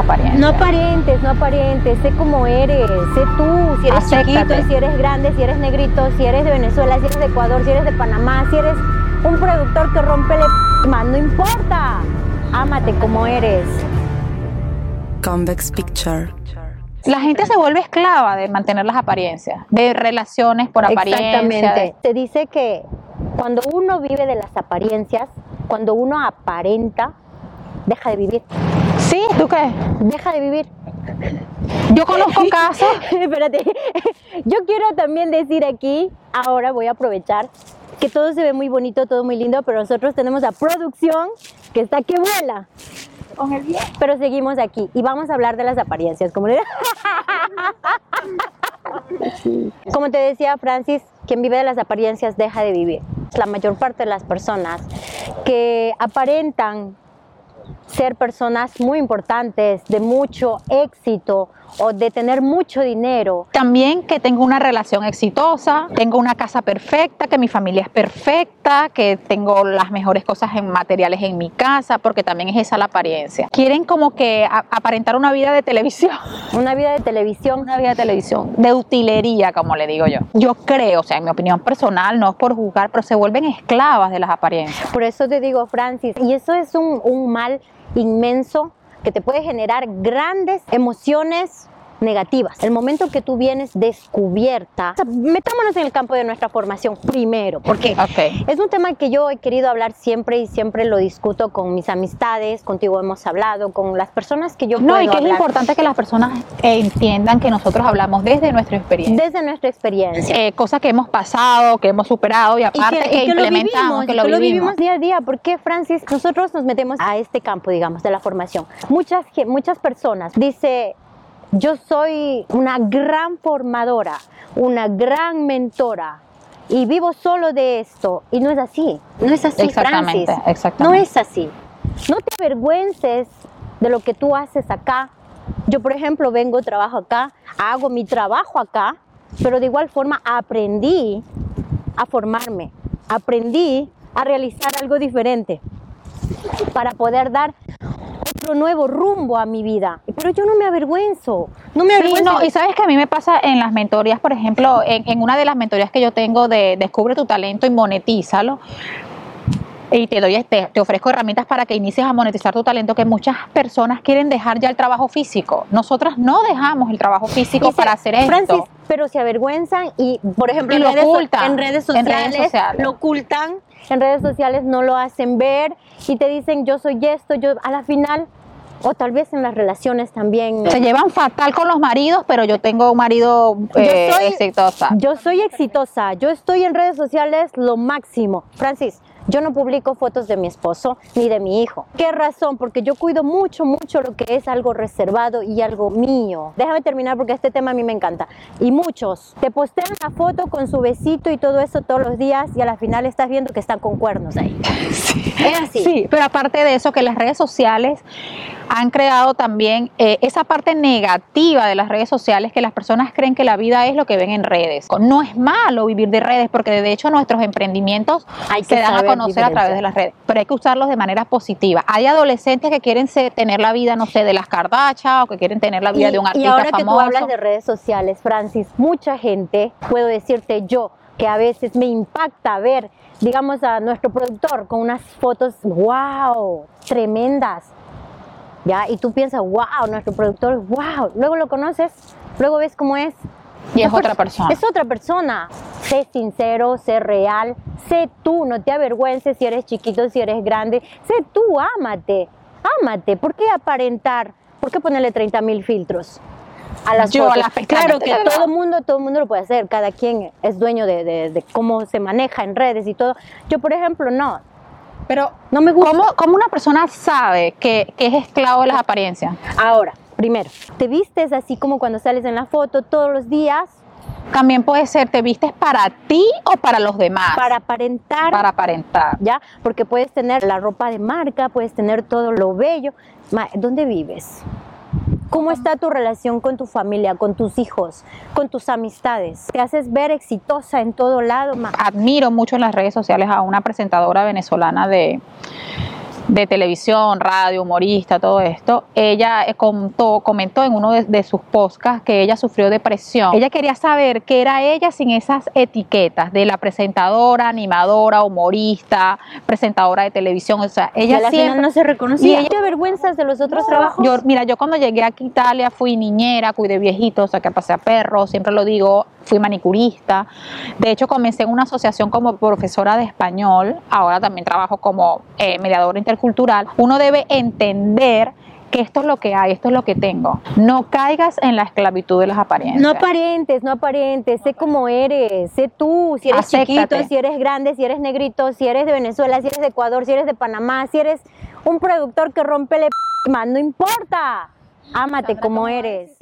apariencias. No aparentes, no aparentes, sé cómo eres, sé tú, si eres Acéptate. chiquito, si eres grande, si eres negrito, si eres de Venezuela, si eres de Ecuador, si eres de Panamá, si eres un productor que rompe la p***, no importa. Ámate como eres. Convex Picture. La gente se vuelve esclava de mantener las apariencias, de relaciones por apariencia. Exactamente. Se dice que cuando uno vive de las apariencias, cuando uno aparenta, deja de vivir. Sí, ¿tú qué? Deja de vivir. Yo conozco casos. Espérate. Yo quiero también decir aquí, ahora voy a aprovechar que todo se ve muy bonito, todo muy lindo, pero nosotros tenemos la producción que está que vuela. Con el bien. Pero seguimos aquí y vamos a hablar de las apariencias. Como, le- como te decía Francis, quien vive de las apariencias deja de vivir. La mayor parte de las personas que aparentan ser personas muy importantes, de mucho éxito o de tener mucho dinero, También que tengo una relación exitosa, tengo una casa perfecta, que mi familia es perfecta, que tengo las mejores cosas en materiales en mi casa, porque también es esa la apariencia. Quieren como que aparentar una vida de televisión, una vida de televisión, una vida de televisión, de utilería, como le digo yo. Yo creo, o sea, en mi opinión personal, no es por juzgar, pero se vuelven esclavas de las apariencias. Por eso te digo, Francis, y eso es un, un mal inmenso que te puede generar grandes emociones negativas. El momento que tú vienes descubierta, o sea, metámonos en el campo de nuestra formación primero, porque Ok. es un tema que yo he querido hablar siempre y siempre lo discuto con mis amistades, contigo hemos hablado, con las personas que yo No, puedo y que es importante que las personas entiendan que nosotros hablamos desde nuestra experiencia. desde nuestra experiencia. Eh, cosas que hemos pasado, que hemos superado y Y aparte que, lo implementamos, vivimos, que lo, lo vivimos. vivimos día a día. ¿Por qué, Francis? Nosotros nos metemos a este campo, digamos, de la formación. Muchas, muchas personas dice, yo soy una gran formadora, una gran mentora y vivo solo de esto. Y no es así. No es así, Exactamente, Francis. exactamente. No es así. No te avergüences de lo que tú haces acá. Yo, por ejemplo, vengo, trabajo acá, hago mi trabajo acá, pero de igual forma aprendí a formarme, aprendí a realizar algo diferente para poder dar nuevo rumbo a mi vida. Pero yo no me avergüenzo, no me Sí, avergüenzo. no, y sabes que a mí me pasa en las mentorías, por ejemplo, en, en una de las mentorías que yo tengo de Descubre tu talento y monetízalo. Y te doy este, te ofrezco herramientas para que inicies a monetizar tu talento, que muchas personas quieren dejar ya el trabajo físico. Nosotras no dejamos el trabajo físico se- para hacer esto. Francis, pero se avergüenzan y, por ejemplo, Y en, lo redes, ocultan, en redes en redes sociales sociales. lo ocultan, en redes sociales no lo hacen ver y te dicen yo soy esto, yo a la final, o tal vez en las relaciones también. Se llevan fatal con los maridos, pero yo tengo un marido eh, yo soy, exitosa. Yo soy exitosa, yo estoy en redes sociales lo máximo. Francis, yo no publico fotos de mi esposo ni de mi hijo. ¿Qué razón? Porque yo cuido mucho, mucho lo que es algo reservado y algo mío. Déjame terminar porque este tema a mí me encanta. Y muchos te postean la foto con su besito y todo eso todos los días y a la final estás viendo que están con cuernos ahí. Es así. Sí, pero aparte de eso, que las redes sociales han creado también eh, esa parte negativa de las redes sociales, que las personas creen que la vida es lo que ven en redes. No es malo vivir de redes, porque de hecho nuestros emprendimientos Hay que se dan a conocer a través de las redes, pero hay que usarlos de manera positiva. Hay adolescentes que quieren tener la vida, no sé, de las Kardashian o que quieren tener la vida y, de un y artista ahora que famoso. tú hablas de redes sociales, Francis, mucha gente, puedo decirte yo, que a veces me impacta ver, digamos, a nuestro productor con unas fotos, wow, tremendas. ¿Ya? Y tú piensas, wow, nuestro productor, wow. Luego lo conoces, luego ves cómo es. Y es otra pers- persona. Es otra persona. Sé sincero, sé real, sé tú, no te avergüences si eres chiquito, si eres grande. Sé tú, ámate, ámate. ¿Por qué aparentar? ¿Por qué ponerle 30 mil filtros? A las Yo a las Claro que todo mundo, todo mundo lo puede hacer. Cada quien es dueño de, de- de cómo se maneja en redes y todo. Yo, por ejemplo, no. Pero, No me gusta. ¿cómo, cómo una persona sabe que, que es esclavo de las apariencias? Ahora, primero, te vistes así como cuando sales en la foto todos los días También puede ser, ¿te vistes para ti o para los demás? para aparentar. Para aparentar. ¿ya? Porque puedes tener la ropa de marca, puedes tener todo lo bello. Ma, ¿Dónde vives? ¿Cómo está tu relación con tu familia, con tus hijos, con tus amistades? ¿Te haces ver exitosa en todo lado? Admiro mucho en las redes sociales a una presentadora venezolana de, de televisión, radio, humorista, todo esto, ella eh, contó, comentó en uno de, de, sus podcasts que ella sufrió depresión. Ella quería saber qué era ella sin esas etiquetas de la presentadora, animadora, humorista, presentadora de televisión. O sea, ella y siempre no se reconocía. ¿Y ella vergüenzas de los otros trabajos? Yo, mira, yo cuando llegué aquí a Italia fui niñera, cuidé viejitos, o sea, que pasé a perros, siempre lo digo, fui manicurista. De hecho, comencé en una asociación como profesora de español, ahora también trabajo como eh, mediadora intercultural. Uno debe entender que esto es lo que hay, esto es lo que tengo. No caigas en la esclavitud de las apariencias. No aparentes, no aparentes, sé cómo eres, sé tú, si eres chiquito, si eres grande, si eres negrito, si eres de Venezuela, si eres de Ecuador, si eres de Panamá, si eres un productor que rompe el no importa. Ámate como eres.